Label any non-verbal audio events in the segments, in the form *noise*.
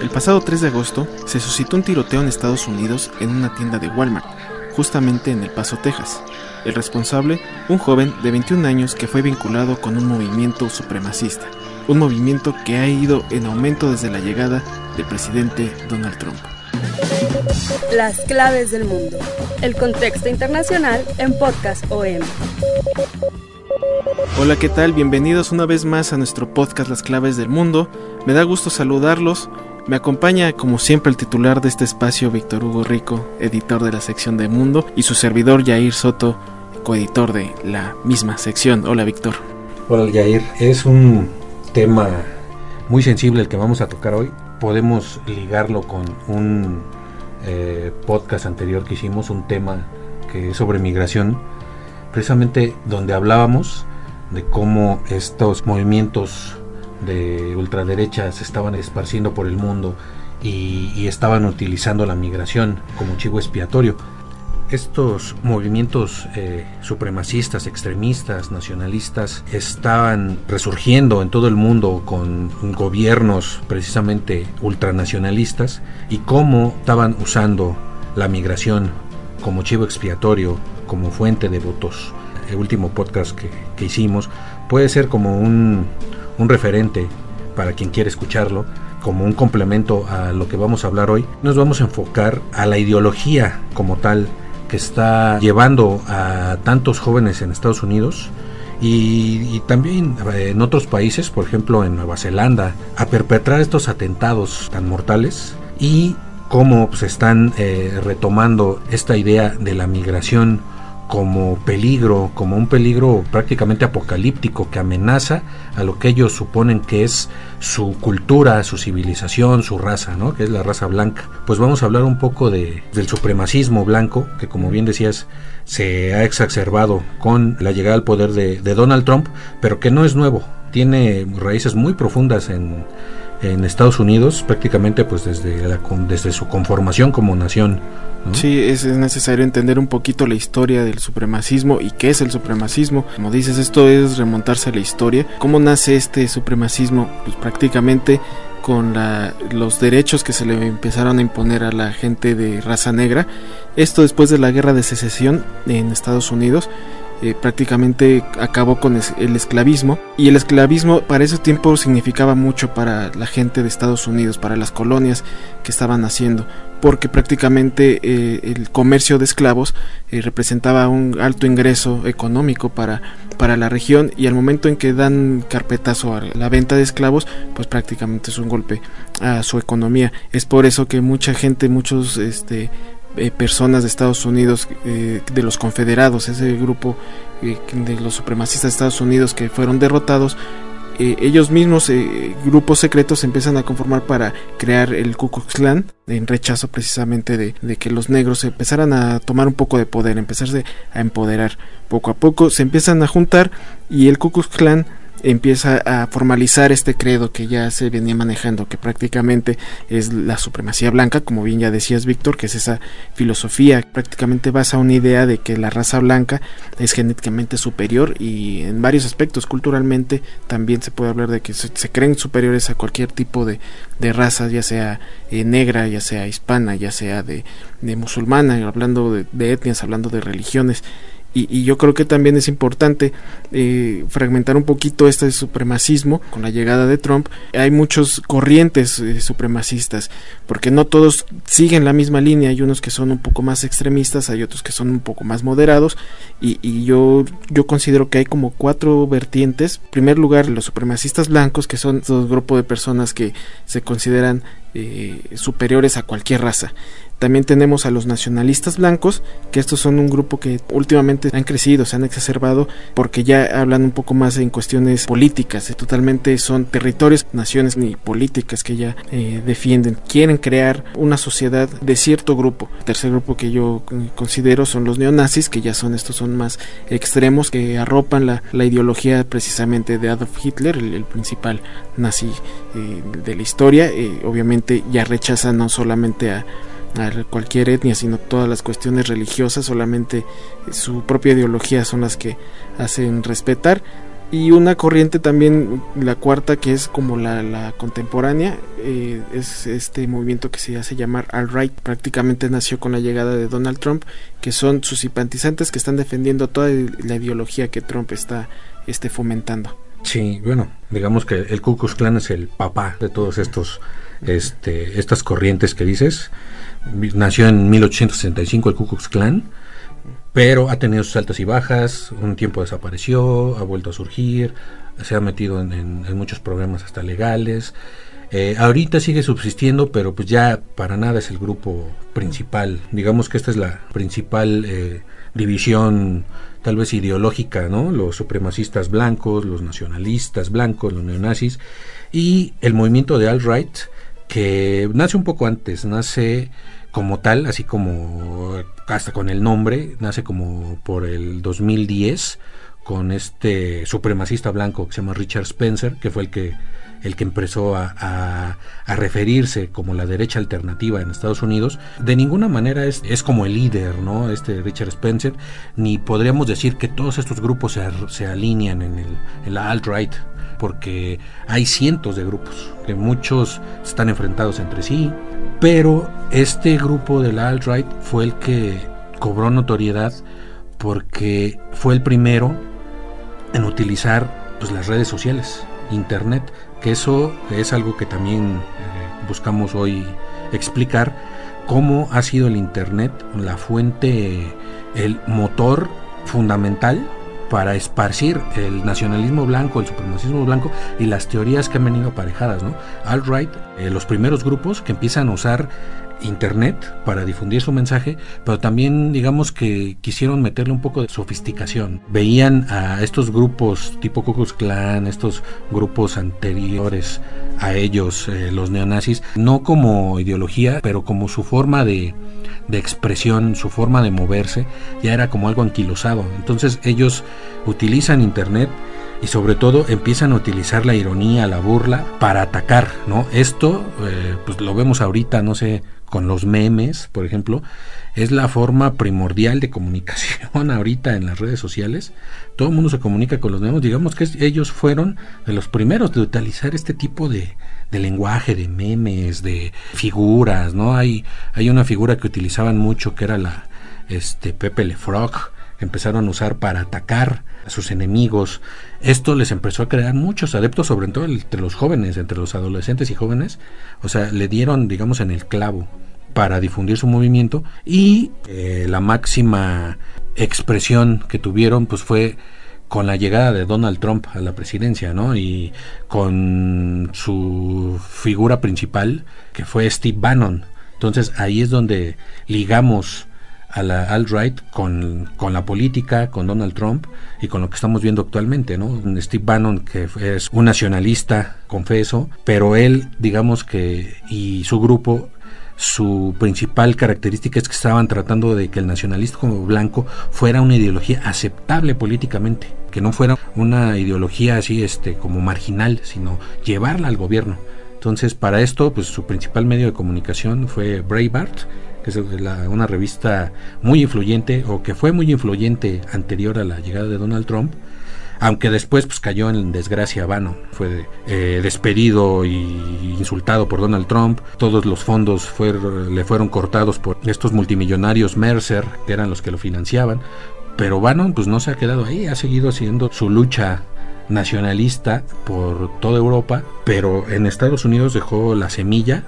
El pasado 3 de agosto se suscitó un tiroteo en Estados Unidos en una tienda de Walmart, justamente en El Paso, Texas. El responsable, un joven de 21 años que fue vinculado con un movimiento supremacista, un movimiento que ha ido en aumento desde la llegada del presidente Donald Trump. Las claves del mundo. El contexto internacional en Podcast OM. Hola, ¿qué tal? Bienvenidos una vez más a nuestro podcast Las claves del mundo. Me da gusto saludarlos. Me acompaña, como siempre, el titular de este espacio, Víctor Hugo Rico, editor de la sección de Mundo, y su servidor, Yair Soto, coeditor de la misma sección. Hola, Víctor. Hola, Yair. Es un tema muy sensible el que vamos a tocar hoy. Podemos ligarlo con un eh, podcast anterior que hicimos, un tema que es sobre migración, precisamente donde hablábamos de cómo estos movimientos de ultraderecha se estaban esparciendo por el mundo y, estaban utilizando la migración como chivo expiatorio. Estos movimientos eh, supremacistas, extremistas, nacionalistas estaban resurgiendo en todo el mundo con gobiernos precisamente ultranacionalistas y cómo estaban usando la migración como chivo expiatorio, como fuente de votos. El último podcast que, que hicimos puede ser como un, un referente para quien quiere escucharlo, como un complemento a lo que vamos a hablar hoy. Nos vamos a enfocar a la ideología como tal que está llevando a tantos jóvenes en Estados Unidos y, y, también en otros países, por ejemplo en Nueva Zelanda, a perpetrar estos atentados tan mortales y cómo se están eh, retomando esta idea de la migración como peligro, como un peligro prácticamente apocalíptico que amenaza a lo que ellos suponen que es su cultura, su civilización, su raza, ¿no? que es la raza blanca. Pues vamos a hablar un poco de, del supremacismo blanco, que como bien decías, se ha exacerbado con la llegada al poder de, de Donald Trump, pero que no es nuevo, tiene raíces muy profundas en, en Estados Unidos prácticamente pues desde, la, desde su conformación como nación. ¿no? Sí, es, es, necesario entender un poquito la historia del supremacismo y qué es el supremacismo. Como dices, esto es remontarse a la historia. ¿Cómo nace este supremacismo? Pues prácticamente con la, los derechos que se le empezaron a imponer a la gente de raza negra. Esto después de la guerra de secesión en Estados Unidos. Eh, prácticamente acabó con el esclavismo y el esclavismo para ese tiempo significaba mucho para la gente de Estados Unidos, para las colonias que estaban haciendo, porque prácticamente eh, el comercio de esclavos eh, representaba un alto ingreso económico para, para la región y al momento en que dan carpetazo a la venta de esclavos, pues prácticamente es un golpe a su economía. Es por eso que mucha gente, muchos este, eh, personas de Estados Unidos, eh, de los confederados, ese grupo eh, de los supremacistas de Estados Unidos que fueron derrotados, ellos mismos, grupos secretos, se empiezan a conformar para crear el Ku Klux Klan, en rechazo precisamente de, de, que los negros empezaran a tomar un poco de poder, empezarse a empoderar. Poco a poco se empiezan a juntar y el Ku Klux Klan empieza a formalizar este credo que ya se venía manejando, que prácticamente es la supremacía blanca, como bien ya decías Víctor, que es esa filosofía, prácticamente basa una idea de que la raza blanca es genéticamente superior y en varios aspectos, culturalmente también se puede hablar de que se, creen superiores a cualquier tipo de, de raza, ya sea eh, negra, ya sea hispana, ya sea de, de musulmana, hablando de, de etnias, hablando de religiones. Y, y, yo creo que también es importante eh, fragmentar un poquito este supremacismo con la llegada de Trump. Hay muchos corrientes eh, supremacistas, porque no todos siguen la misma línea. Hay unos que son un poco más extremistas, hay otros que son un poco más moderados. Y, y yo, yo considero que hay como cuatro vertientes. En primer lugar, los supremacistas blancos, que son dos grupos de personas que se consideran eh, superiores a cualquier raza. También tenemos a los nacionalistas blancos, que estos son un grupo que últimamente han crecido, se han exacerbado, porque ya hablan un poco más en cuestiones políticas, totalmente son territorios, naciones ni políticas que ya eh, defienden. Quieren crear una sociedad de cierto grupo. El tercer grupo que yo eh, considero son los neonazis, que ya son estos son más extremos, que arropan la, ideología precisamente de Adolf Hitler, el, principal nazi eh, de la historia. obviamente ya rechazan no solamente a a cualquier etnia, sino todas las cuestiones religiosas, solamente su propia ideología son las que hacen respetar. Y una corriente también, la cuarta, que es como la, contemporánea, eh, es este movimiento que se hace llamar alt-right. Prácticamente nació con la llegada de Donald Trump, que son sus simpatizantes que están defendiendo toda la ideología que Trump está este, fomentando. Sí, bueno, digamos que el Ku Klux Klan es el papá de todos estos, este, estas corrientes que dices nació en 1865 el Ku Klux Klan, pero ha tenido sus altas y bajas, un tiempo desapareció, ha vuelto a surgir, se ha metido en, muchos problemas hasta legales. Eh, ahorita sigue subsistiendo, pero pues ya para nada es el grupo principal. Digamos que esta es la principal eh, división tal vez ideológica, ¿no? Los supremacistas blancos, los nacionalistas blancos, los neonazis y el movimiento de alt-right que nace un poco antes, nace como tal, así como hasta con el nombre, nace como por el 2010 con este supremacista blanco que se llama Richard Spencer, que fue el que el que empezó a, referirse como la derecha alternativa en Estados Unidos, de ninguna manera es, es, como el líder, ¿no? Este Richard Spencer, ni podríamos decir que todos estos grupos se, se alinean en, el, en la alt-right, porque hay cientos de grupos, que muchos están enfrentados entre sí, pero este grupo de la alt-right fue el que cobró notoriedad porque fue el primero en utilizar pues, las redes sociales, internet, que eso es algo que también eh, buscamos hoy explicar, cómo ha sido el internet la fuente, el motor fundamental para esparcir el nacionalismo blanco, el supremacismo blanco y las teorías que han venido aparejadas, ¿no? Alt-right, eh, los primeros grupos que empiezan a usar internet para difundir su mensaje, pero también digamos que quisieron meterle un poco de sofisticación. Veían a estos grupos tipo Ku Klux Klan, estos grupos anteriores a ellos, eh, los neonazis, no como ideología, pero como su forma de, de expresión, su forma de moverse, ya era como algo anquilosado. Entonces ellos utilizan internet y sobre todo empiezan a utilizar la ironía, la burla para atacar, ¿no? Esto, eh, pues lo vemos ahorita, no sé, con los memes, por ejemplo, es la forma primordial de comunicación *laughs* ahorita en las redes sociales. Todo el mundo se comunica con los memes. Digamos que ellos fueron de los primeros de utilizar este tipo de, de lenguaje, de memes, de figuras, ¿no? Hay, hay una figura que utilizaban mucho que era la este Pepe Le Frog, empezaron a usar para atacar a sus enemigos. Esto les empezó a crear muchos adeptos, sobre todo entre los jóvenes, entre los adolescentes y jóvenes. O sea, le dieron, digamos, en el clavo para difundir su movimiento y eh, la máxima expresión que tuvieron pues fue con la llegada de Donald Trump a la presidencia, ¿no? Y con su figura principal, que fue Steve Bannon. Entonces ahí es donde ligamos a la alt-right con, con, la política, con Donald Trump y con lo que estamos viendo actualmente, ¿no? Steve Bannon, que es un nacionalista, confeso, pero él, digamos que, y su grupo su principal característica es que estaban tratando de que el nacionalismo blanco fuera una ideología aceptable políticamente, que no fuera una ideología así este como marginal, sino llevarla al gobierno. Entonces, para esto, pues su principal medio de comunicación fue Breitbart, que es una revista muy influyente o que fue muy influyente anterior a la llegada de Donald Trump aunque después pues cayó en desgracia vano, fue eh, despedido y insultado por Donald Trump, todos los fondos le fueron cortados por estos multimillonarios Mercer, que eran los que lo financiaban, pero Bannon pues no se ha quedado ahí, ha seguido haciendo su lucha nacionalista por toda Europa, pero en Estados Unidos dejó la semilla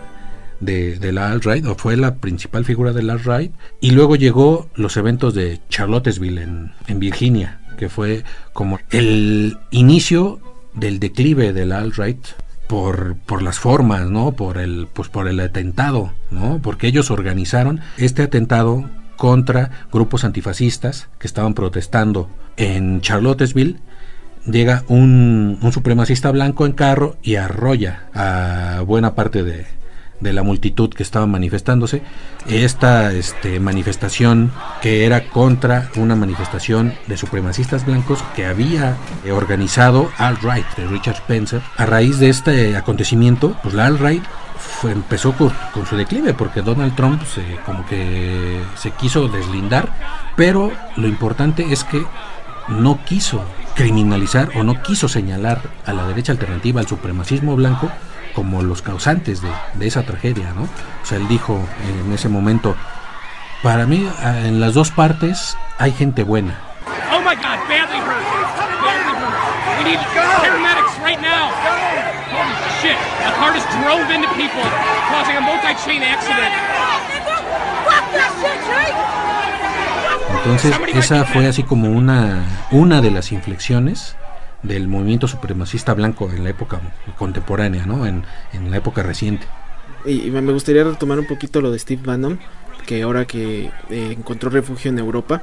de, de, la alt-right, o fue la principal figura de la alt-right, y luego llegó los eventos de Charlottesville en, en Virginia, que fue como el inicio del declive del alt-right por, por las formas, ¿no? Por el, pues por el atentado, ¿no? Porque ellos organizaron este atentado contra grupos antifascistas que estaban protestando en Charlottesville. Llega un, un supremacista blanco en carro y arrolla a buena parte de, de la multitud que estaba manifestándose. Esta este, manifestación que era contra una manifestación de supremacistas blancos que había organizado Alt-Right de Richard Spencer. A raíz de este acontecimiento, pues la Alt-Right empezó con, su declive porque Donald Trump se, como que se quiso deslindar, pero lo importante es que no quiso criminalizar o no quiso señalar a la derecha alternativa, al supremacismo blanco, como los causantes de, de, esa tragedia, ¿no? O sea, él dijo en ese momento, para mí en las dos partes hay gente buena. Oh my God, badly hurt, badly hurt. We need paramedics right now. Holy shit, the car just drove into people, causing a multi-chain accident. Entonces, esa fue así como una, una de las inflexiones del movimiento supremacista blanco en la época contemporánea, ¿no? En, la época reciente. Y, me gustaría retomar un poquito lo de Steve Bannon, que ahora que eh, encontró refugio en Europa,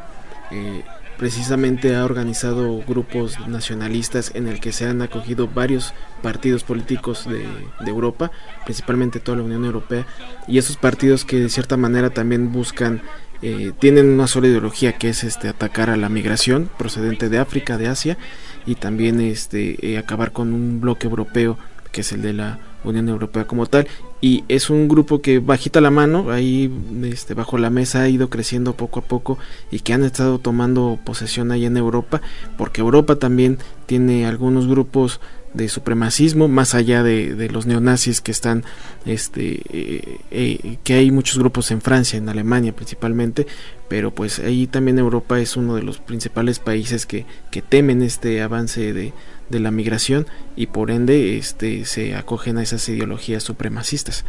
eh, precisamente ha organizado grupos nacionalistas en el que se han acogido varios partidos políticos de, Europa, principalmente toda la Unión Europea, y esos partidos que de cierta manera también buscan eh, tienen una sola ideología que es este atacar a la migración procedente de África, de Asia y también este eh, acabar con un bloque europeo que es el de la Unión Europea como tal. Y es un grupo que bajita la mano ahí este bajo la mesa ha ido creciendo poco a poco y que han estado tomando posesión ahí en Europa porque Europa también tiene algunos grupos de supremacismo más allá de, los neonazis que están este eh, eh, que hay muchos grupos en Francia en Alemania principalmente pero pues ahí también Europa es uno de los principales países que, que temen este avance de, de la migración y por ende este se acogen a esas ideologías supremacistas.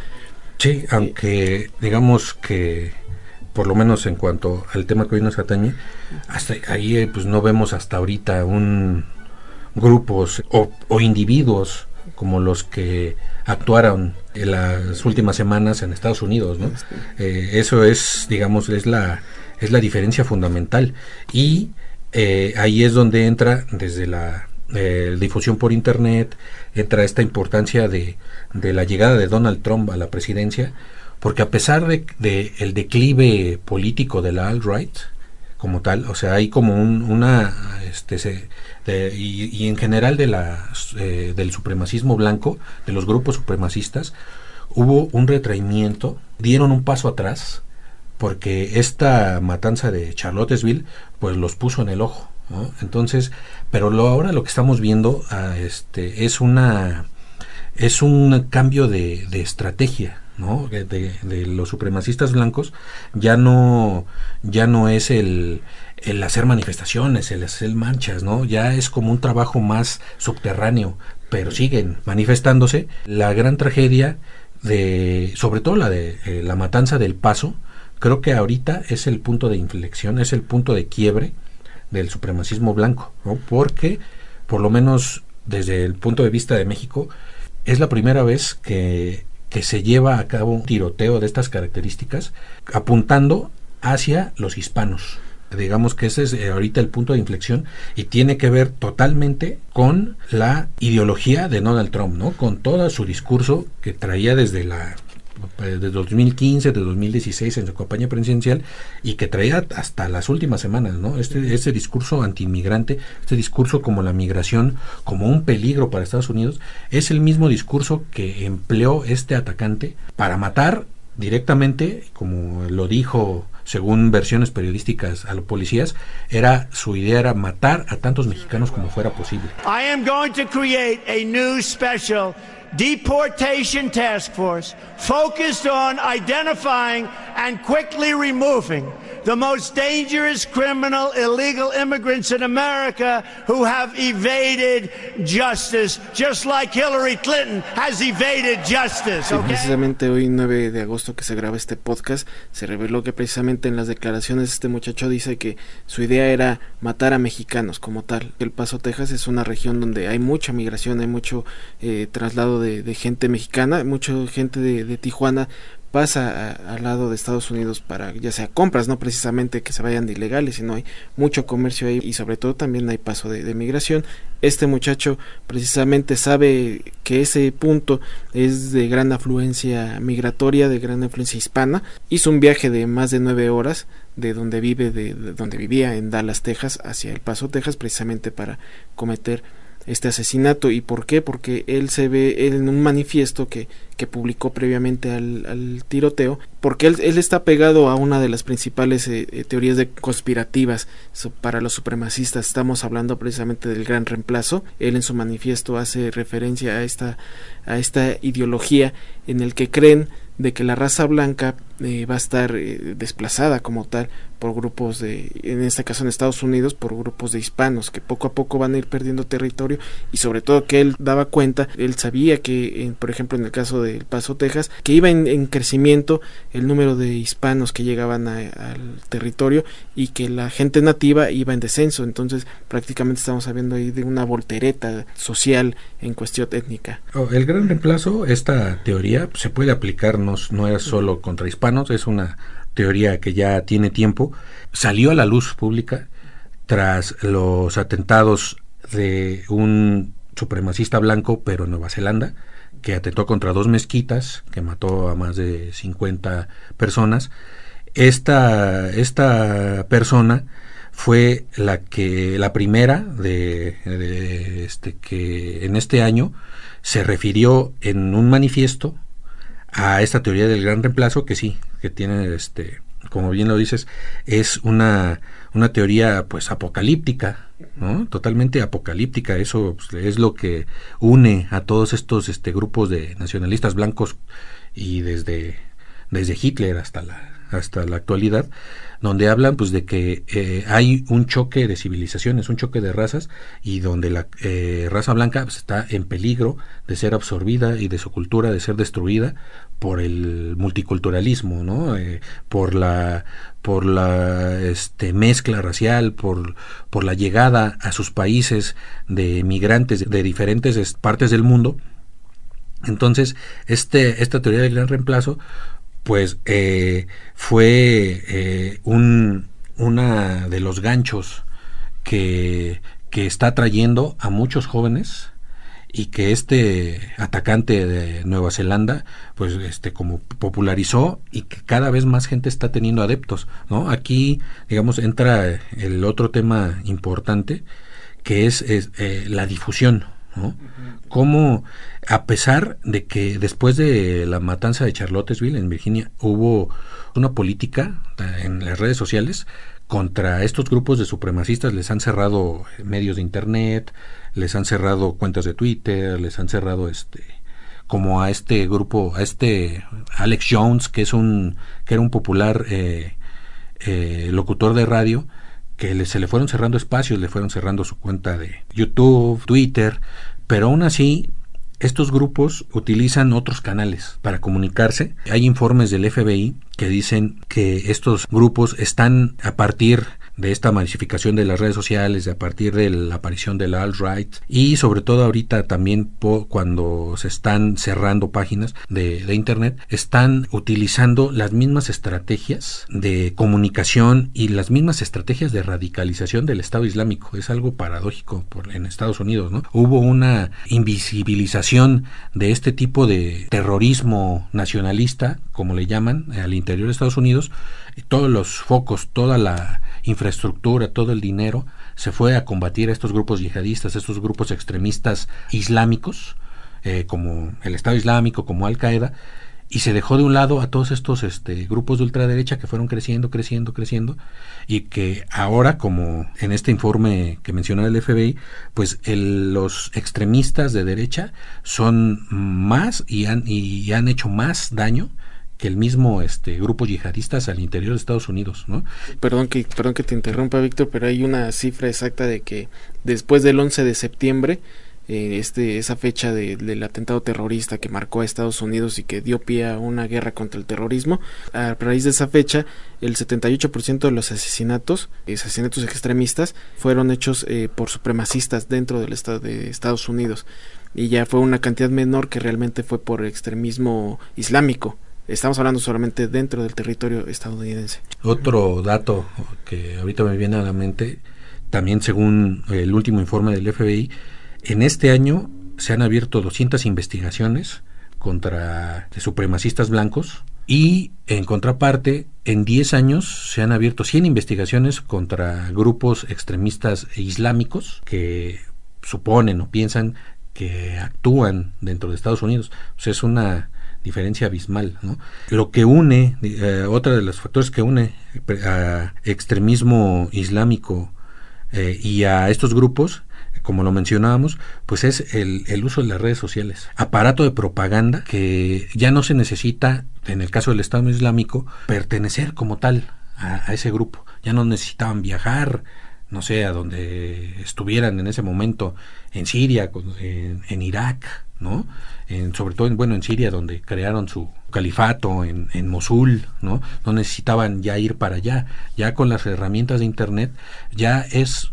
Sí aunque digamos que por lo menos en cuanto al tema que hoy nos atañe hasta ahí pues no vemos hasta ahorita un grupos o, individuos como los que actuaron en las últimas semanas en Estados Unidos, ¿no? Eh, eso es, digamos, es la, es la diferencia fundamental. Y eh, ahí es donde entra desde la eh, difusión por Internet, entra esta importancia de, de, la llegada de Donald Trump a la presidencia, porque a pesar de, de el declive político de la alt-right, como tal, o sea, hay como un, una, este, se, y, en general de la, eh, del supremacismo blanco, de los grupos supremacistas, hubo un retraimiento, dieron un paso atrás, porque esta matanza de Charlottesville, pues los puso en el ojo, Entonces, pero lo, ahora lo que estamos viendo ah, este, es una es un cambio de, de estrategia, ¿no? De, los supremacistas blancos ya no ya no es el, el hacer manifestaciones, el hacer manchas, ¿no? Ya es como un trabajo más subterráneo, pero siguen manifestándose. La gran tragedia de, sobre todo la de eh, la matanza del Paso, creo que ahorita es el punto de inflexión, es el punto de quiebre del supremacismo blanco, ¿no? Porque por lo menos desde el punto de vista de México es la primera vez que que se lleva a cabo un tiroteo de estas características apuntando hacia los hispanos. Digamos que ese es eh, ahorita el punto de inflexión y tiene que ver totalmente con la ideología de Donald Trump, ¿no? Con todo su discurso que traía desde la de 2015, de 2016 en su campaña presidencial y que traía hasta las últimas semanas, ¿no? Este, este discurso antiinmigrante, este discurso como la migración como un peligro para Estados Unidos, es el mismo discurso que empleó este atacante para matar directamente, como lo dijo según versiones periodísticas a los policías, era su idea era matar a tantos mexicanos como fuera posible. I am going to create a new special deportation task force focused on identifying and quickly removing the most dangerous criminal illegal immigrants in America who have evaded justice, just like Hillary Clinton has evaded justice. Sí, precisamente hoy 9 de agosto que se graba este podcast, se reveló que precisamente en las declaraciones este muchacho dice que su idea era matar a mexicanos como tal. El Paso, Texas es una región donde hay mucha migración, hay mucho eh, traslado de, gente mexicana, mucha gente de, Tijuana pasa al lado de Estados Unidos para ya sea compras, no precisamente que se vayan de ilegales, sino hay mucho comercio ahí y sobre todo también hay paso de, migración. Este muchacho precisamente sabe que ese punto es de gran afluencia migratoria, de gran influencia hispana. Hizo un viaje de más de nueve horas de donde vive, de, de donde vivía en Dallas, Texas, hacia El Paso, Texas, precisamente para cometer este asesinato. Y por qué porque él se ve él en un manifiesto que, que publicó previamente al, al tiroteo porque él, él, está pegado a una de las principales eh, teorías de conspirativas para los supremacistas. Estamos hablando precisamente del gran reemplazo. Él en su manifiesto hace referencia a esta a esta ideología en el que creen de que la raza blanca eh, va a estar eh, desplazada como tal por grupos de, en este caso en Estados Unidos, por grupos de hispanos que poco a poco van a ir perdiendo territorio y sobre todo que él daba cuenta, él sabía que, en, por ejemplo, en el caso de Paso, Texas, que iba en, en crecimiento el número de hispanos que llegaban a, al territorio y que la gente nativa iba en descenso, entonces prácticamente estamos hablando ahí de una voltereta social en cuestión étnica. Oh, el gran reemplazo, esta teoría se puede aplicar, no, no es solo contra es una teoría que ya tiene tiempo, salió a la luz pública tras los atentados de un supremacista blanco, pero en Nueva Zelanda, que atentó contra dos mezquitas, que mató a más de 50 personas. Esta, esta persona fue la que la primera de, de este que en este año se refirió en un manifiesto a esta teoría del gran reemplazo que sí, que tiene este como bien lo dices, es una, una teoría pues apocalíptica, ¿no? Totalmente apocalíptica, eso pues, es lo que une a todos estos este grupos de nacionalistas blancos y desde desde Hitler hasta la hasta la actualidad, donde hablan pues de que eh, hay un choque de civilizaciones, un choque de razas y donde la eh, raza blanca pues, está en peligro de ser absorbida y de su cultura de ser destruida por el multiculturalismo, ¿no? Eh, por la por la este, mezcla racial, por, por la llegada a sus países de migrantes de diferentes partes del mundo. Entonces, este, esta teoría del gran reemplazo pues eh, fue eh, un una de los ganchos que, que está trayendo a muchos jóvenes y que este atacante de Nueva Zelanda pues este como popularizó y que cada vez más gente está teniendo adeptos no aquí digamos entra el otro tema importante que es, eh, la difusión ¿no? Cómo, a pesar de que después de la matanza de Charlottesville en Virginia hubo una política en las redes sociales contra estos grupos de supremacistas, les han cerrado medios de internet, les han cerrado cuentas de Twitter, les han cerrado este como a este grupo, a este Alex Jones, que es un que era un popular eh, eh, locutor de radio, que se le fueron cerrando espacios, le fueron cerrando su cuenta de YouTube, Twitter, pero aún así estos grupos utilizan otros canales para comunicarse. Hay informes del FBI que dicen que estos grupos están a partir de esta masificación de las redes sociales, a partir de la aparición de la alt-right y sobre todo ahorita también cuando se están cerrando páginas de, de, Internet, están utilizando las mismas estrategias de comunicación y las mismas estrategias de radicalización del Estado Islámico. Es algo paradójico por, en Estados Unidos, ¿no? Hubo una invisibilización de este tipo de terrorismo nacionalista, como le llaman, al interior de Estados Unidos, todos los focos, toda la infraestructura, todo el dinero, se fue a combatir a estos grupos yihadistas, a estos grupos extremistas islámicos, eh, como el Estado Islámico, como Al Qaeda, y se dejó de un lado a todos estos este, grupos de ultraderecha que fueron creciendo, creciendo, creciendo, y que ahora, como en este informe que menciona el FBI, pues el, los extremistas de derecha son más y han, y han hecho más daño que el mismo este grupo yihadistas al interior de Estados Unidos, ¿no? Perdón que perdón que te interrumpa, Víctor, pero hay una cifra exacta de que después del 11 de septiembre eh, este, esa fecha del atentado terrorista que marcó a Estados Unidos y que dio pie a una guerra contra el terrorismo. A raíz de esa fecha, el 78% de los asesinatos, asesinatos extremistas, fueron hechos eh, por supremacistas dentro del estado de Estados Unidos. Y ya fue una cantidad menor que realmente fue por extremismo islámico. Estamos hablando solamente dentro del territorio estadounidense. Otro dato que ahorita me viene a la mente, también según el último informe del FBI, en este año se han abierto 200 investigaciones contra supremacistas blancos y en contraparte en 10 años se han abierto 100 investigaciones contra grupos extremistas islámicos que suponen o piensan que actúan dentro de Estados Unidos. O sea, es una diferencia abismal. ¿no? Lo que une, eh, otra de los factores que une a extremismo islámico eh, y a estos grupos como lo mencionábamos, pues es el, el, uso de las redes sociales. Aparato de propaganda que ya no se necesita, en el caso del Estado Islámico, pertenecer como tal a, ese grupo. Ya no necesitaban viajar, no sé, a donde estuvieran en ese momento, en Siria, en Irak, ¿no? En, sobre todo, en, bueno, en Siria, donde crearon su califato, en, en Mosul, ¿no? No necesitaban ya ir para allá. Ya con las herramientas de Internet, ya es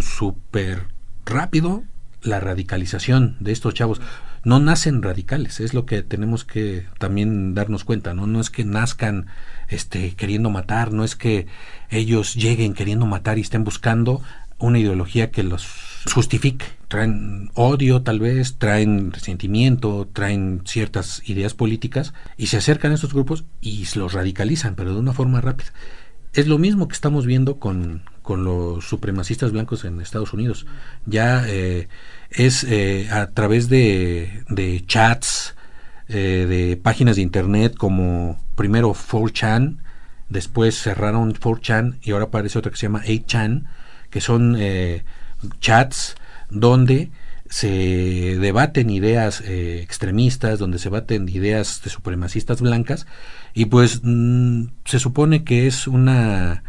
súper rápido la radicalización de estos chavos. No nacen radicales, es lo que tenemos que también darnos cuenta, ¿no? No es que nazcan este queriendo matar, no es que ellos lleguen queriendo matar y estén buscando una ideología que los justifique. Traen odio tal vez, traen resentimiento, traen ciertas ideas políticas y se acercan a estos grupos y los radicalizan, pero de una forma rápida. Es lo mismo que estamos viendo con, con los supremacistas blancos en Estados Unidos. Ya eh, es eh, a través de, de chats, eh, de páginas de internet como primero 4chan, después cerraron 4chan y ahora aparece otra que se llama 8chan, que son chats donde se debaten ideas extremistas, donde se debaten ideas de supremacistas blancas y pues mm, se supone que es una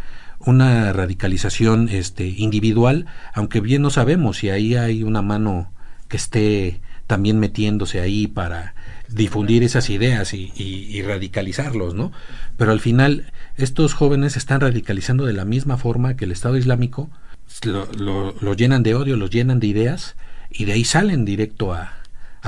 una radicalización este, individual, aunque bien no sabemos si ahí hay una mano que esté también metiéndose ahí para difundir esas ideas y, radicalizarlos, ¿no? Pero al final estos jóvenes están radicalizando de la misma forma que el Estado Islámico, lo, llenan de odio, los llenan de ideas y de ahí salen directo a,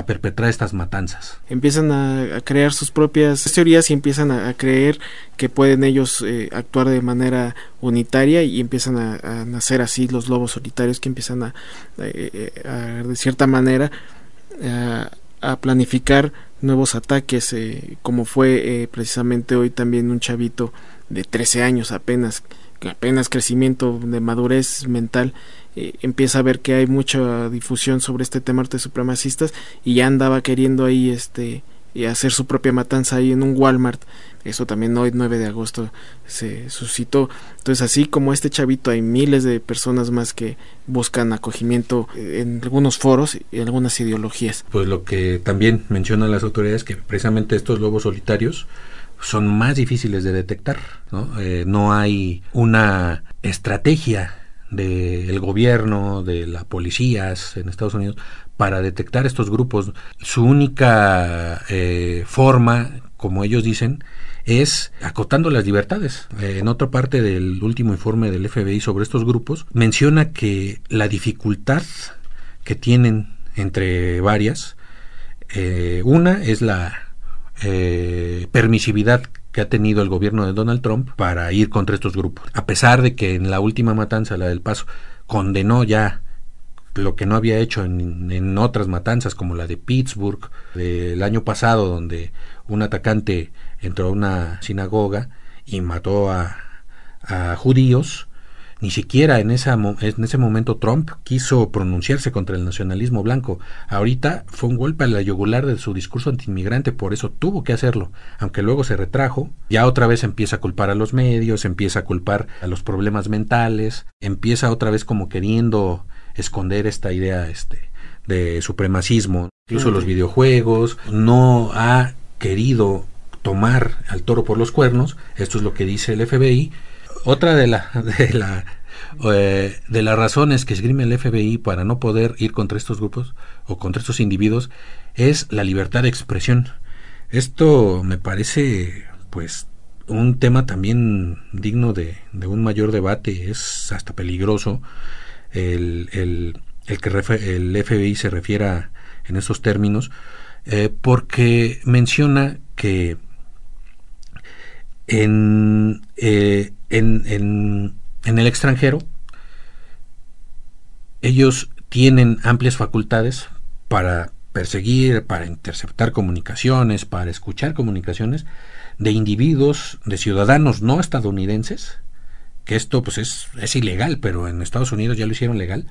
perpetrar estas matanzas. Empiezan a, crear sus propias teorías y empiezan a, creer que pueden ellos eh, actuar de manera unitaria y empiezan a, nacer así los lobos solitarios que empiezan a, eh, de cierta manera a planificar nuevos ataques eh, como fue precisamente hoy también un chavito de 13 años apenas apenas crecimiento de madurez mental eh, empieza a ver que hay mucha difusión sobre este tema de supremacistas y ya andaba queriendo ahí este hacer su propia matanza ahí en un Walmart. Eso también hoy 9 de agosto se suscitó. Entonces así como este chavito hay miles de personas más que buscan acogimiento en algunos foros y algunas ideologías. Pues lo que también mencionan las autoridades que precisamente estos lobos solitarios son más difíciles de detectar. No, eh, no hay una estrategia del gobierno, de las policías en Estados Unidos para detectar estos grupos. Su única eh, forma, como ellos dicen, es acotando las libertades. Eh, en otra parte del último informe del FBI sobre estos grupos, menciona que la dificultad que tienen entre varias, una es la eh, permisividad que ha tenido el gobierno de Donald Trump para ir contra estos grupos. A pesar de que en la última matanza, la del Paso, condenó ya lo que no había hecho en, otras matanzas como la de Pittsburgh del año pasado donde un atacante entró a una sinagoga y mató a judíos ni siquiera en, esa, en ese momento Trump quiso pronunciarse contra el nacionalismo blanco. Ahorita fue un golpe a la yugular de su discurso antiinmigrante, por eso tuvo que hacerlo. Aunque luego se retrajo, ya otra vez empieza a culpar a los medios, empieza a culpar a los problemas mentales, empieza otra vez como queriendo esconder esta idea este, de supremacismo. Incluso los videojuegos, no ha querido tomar al toro por los cuernos, esto es lo que dice el FBI. Otra de la, *laughs* de la eh, de las razones que esgrime el FBI para no poder ir contra estos grupos o contra estos individuos es la libertad de expresión. Esto me parece pues un tema también digno de, un mayor debate, es hasta peligroso el, el, el que el FBI se refiera en esos términos, eh, porque menciona que en, eh, en, en, el extranjero ellos tienen amplias facultades para perseguir, para interceptar comunicaciones, para escuchar comunicaciones de individuos, de ciudadanos no estadounidenses, que esto pues es, es ilegal, pero en Estados Unidos ya lo hicieron legal,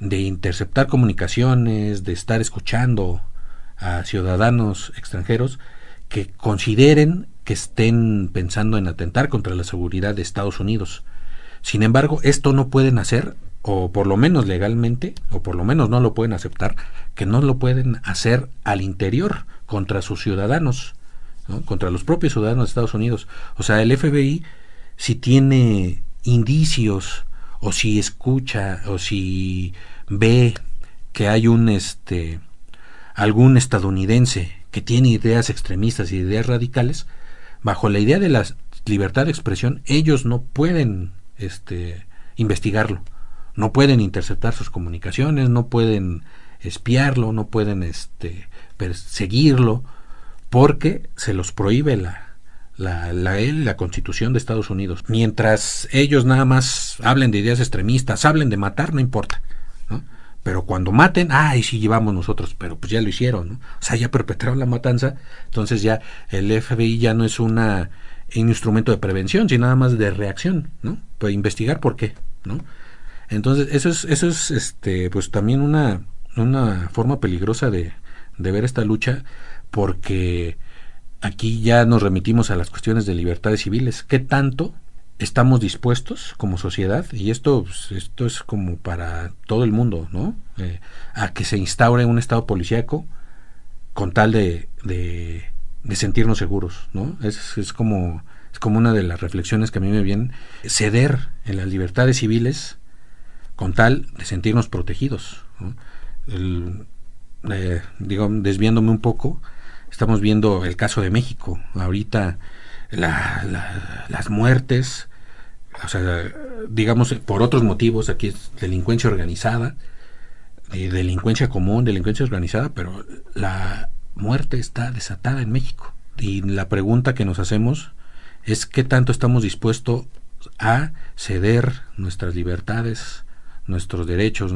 de interceptar comunicaciones, de estar escuchando a ciudadanos extranjeros que consideren que estén pensando en atentar contra la seguridad de Estados Unidos. Sin embargo, esto no pueden hacer, o por lo menos legalmente, o por lo menos no lo pueden aceptar, que no lo pueden hacer al interior contra sus ciudadanos, contra los propios ciudadanos de Estados Unidos. O sea, el FBI, si tiene indicios, o si escucha, o si ve que hay un este algún estadounidense que tiene ideas extremistas y ideas radicales, bajo la idea de la libertad de expresión, ellos no pueden este investigarlo, no pueden interceptar sus comunicaciones, no pueden espiarlo, no pueden este perseguirlo, porque se los prohíbe la, la, la, la, Constitución de Estados Unidos. Mientras ellos nada más hablen de ideas extremistas, hablen de matar, no importa. Pero cuando maten, ay, sí llevamos nosotros, pero pues ya lo hicieron, ¿no? O sea, ya perpetraron la matanza, entonces ya el FBI ya no es una, un instrumento de prevención, sino nada más de reacción, ¿no? Pues investigar por qué, ¿no? Entonces, eso es, eso es este, pues también una, una forma peligrosa de, de ver esta lucha, porque aquí ya nos remitimos a las cuestiones de libertades civiles. ¿Qué tanto estamos dispuestos como sociedad, y esto, pues, esto es como para todo el mundo, ¿no? Eh, a que se instaure un estado policíaco con tal de, de, sentirnos seguros, ¿no? Es, es, como, es como una de las reflexiones que a mí me vienen, ceder en las libertades civiles con tal de sentirnos protegidos. Eh, digo, desviándome un poco, estamos viendo el caso de México, ahorita las muertes, o sea, digamos, por otros motivos, aquí es delincuencia organizada, delincuencia común, delincuencia organizada, pero la muerte está desatada en México. Y la pregunta que nos hacemos es qué tanto estamos dispuestos a ceder nuestras libertades, nuestros derechos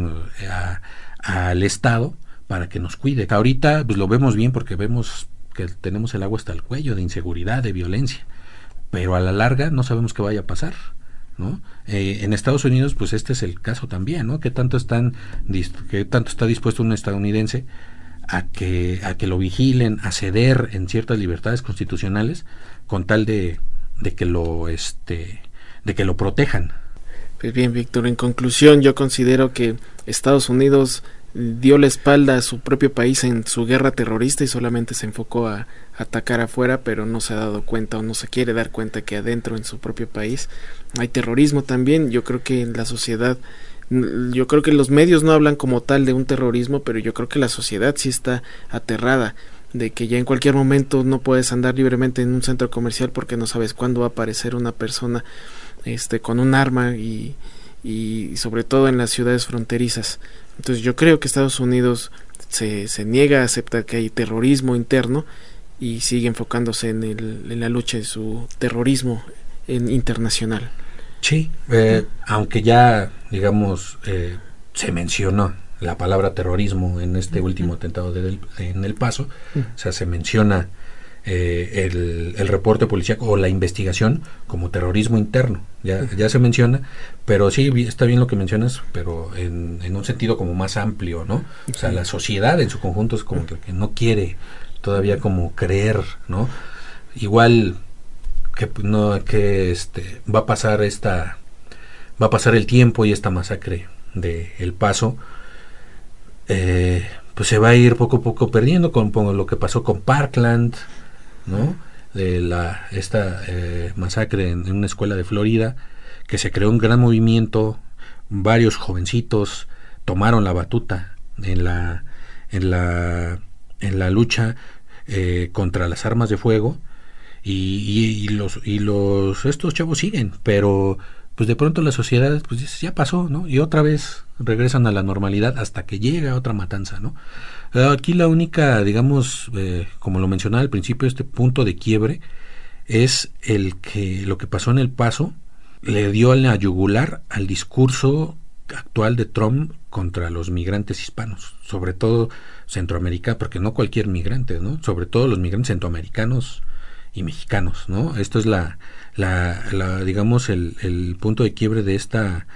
al Estado para que nos cuide. Ahorita pues, lo vemos bien porque vemos que tenemos el agua hasta el cuello de inseguridad, de violencia, pero a la larga no sabemos qué vaya a pasar. ¿No? Eh, en Estados Unidos, pues este es el caso también, ¿no? ¿Qué tanto, están, qué tanto está dispuesto un estadounidense a que, a que lo vigilen, a ceder en ciertas libertades constitucionales con tal de, de que lo, este, de que lo protejan? Pues bien, Víctor, en conclusión, yo considero que Estados Unidos dio la espalda a su propio país en su guerra terrorista y solamente se enfocó a atacar afuera, pero no se ha dado cuenta o no se quiere dar cuenta que adentro en su propio país hay terrorismo también. Yo creo que en la sociedad, yo creo que los medios no hablan como tal de un terrorismo, pero yo creo que la sociedad sí está aterrada de que ya en cualquier momento no puedes andar libremente en un centro comercial porque no sabes cuándo va a aparecer una persona este con un arma y, y sobre todo en las ciudades fronterizas entonces yo creo que Estados Unidos se, se niega a aceptar que hay terrorismo interno y sigue enfocándose en, el, en la lucha de su terrorismo en, internacional. Sí, eh, aunque ya, digamos, eh, se mencionó la palabra terrorismo en este último atentado de en El Paso, o sea, se menciona eh, el, reporte policial o la investigación como terrorismo interno. Ya, ya se menciona, pero sí está bien lo que mencionas, pero en, en un sentido como más amplio, ¿no? O sea, la sociedad en su conjunto es como que, no quiere todavía como creer, ¿no? Igual que no que este va a pasar esta va a pasar el tiempo y esta masacre de El Paso eh, pues se va a ir poco a poco perdiendo con, con, lo que pasó con Parkland, ¿no? de la esta eh, masacre en, una escuela de Florida, que se creó un gran movimiento, varios jovencitos tomaron la batuta en la en la en la lucha eh, contra las armas de fuego y, los y los estos chavos siguen, pero pues de pronto la sociedad pues ya pasó, ¿no? Y otra vez regresan a la normalidad hasta que llega otra matanza, ¿no? Aquí la única, digamos, eh, como lo mencionaba al principio, este punto de quiebre es el que lo que pasó en el paso le dio la yugular al discurso actual de Trump contra los migrantes hispanos, sobre todo Centroamérica, porque no cualquier migrante, ¿no? Sobre todo los migrantes centroamericanos y mexicanos, ¿no? Esto es la, la, digamos, el, el, punto de quiebre de esta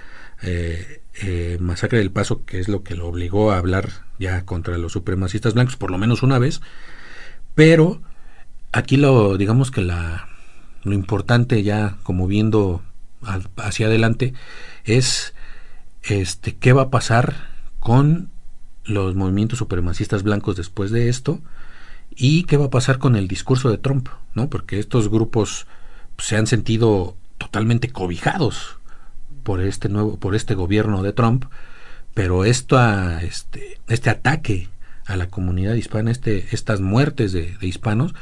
eh, eh, masacre del Paso, que es lo que lo obligó a hablar ya contra los supremacistas blancos, por lo menos una vez, pero aquí lo, digamos que la, lo importante ya, como viendo hacia adelante, es este, qué va a pasar con los movimientos supremacistas blancos después de esto y qué va a pasar con el discurso de Trump, ¿no? Porque estos grupos se han sentido totalmente cobijados por este nuevo por este gobierno de Trump, pero esto este este ataque a la comunidad hispana, este estas muertes de, hispanos,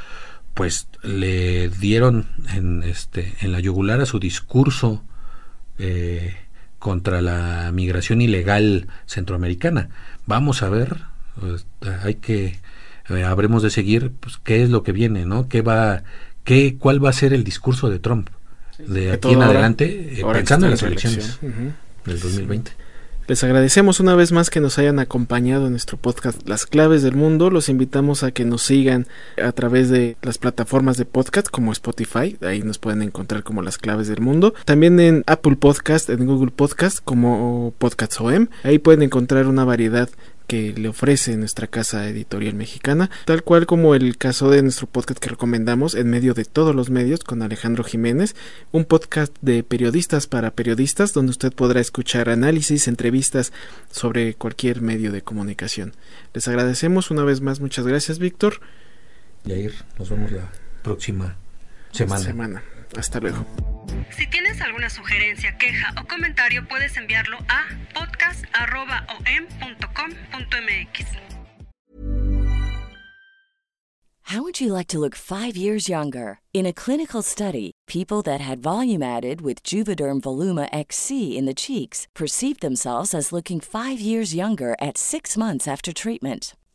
pues le dieron en este en la yugular a su discurso eh, contra la migración ilegal centroamericana. Vamos a ver, pues, hay que habremos de seguir pues, qué es lo que viene, ¿no? ¿Qué va qué cuál va a ser el discurso de Trump de aquí en adelante eh, pensando en las elecciones del 2020? Les agradecemos una vez más que nos hayan acompañado en nuestro podcast Las Claves del Mundo. Los invitamos a que nos sigan a través de las plataformas de podcast como Spotify, ahí nos pueden encontrar como Las Claves del Mundo. También en Apple Podcast, en Google Podcast como Podcasts OM. Ahí pueden encontrar una variedad que le ofrece nuestra casa editorial mexicana, tal cual como el caso de nuestro podcast que recomendamos en medio de todos los medios con Alejandro Jiménez, un podcast de periodistas para periodistas donde usted podrá escuchar análisis, entrevistas sobre cualquier medio de comunicación. Les agradecemos una vez más, muchas gracias Víctor. Yair, nos vemos la próxima semana. semana. Hasta luego. Si tienes alguna sugerencia, queja o comentario, puedes enviarlo a podcast.om.com.mx. How would you like to look five years younger? In a clinical study, people that had volume added with Juvederm Voluma XC in the cheeks perceived themselves as looking five years younger at six months after treatment.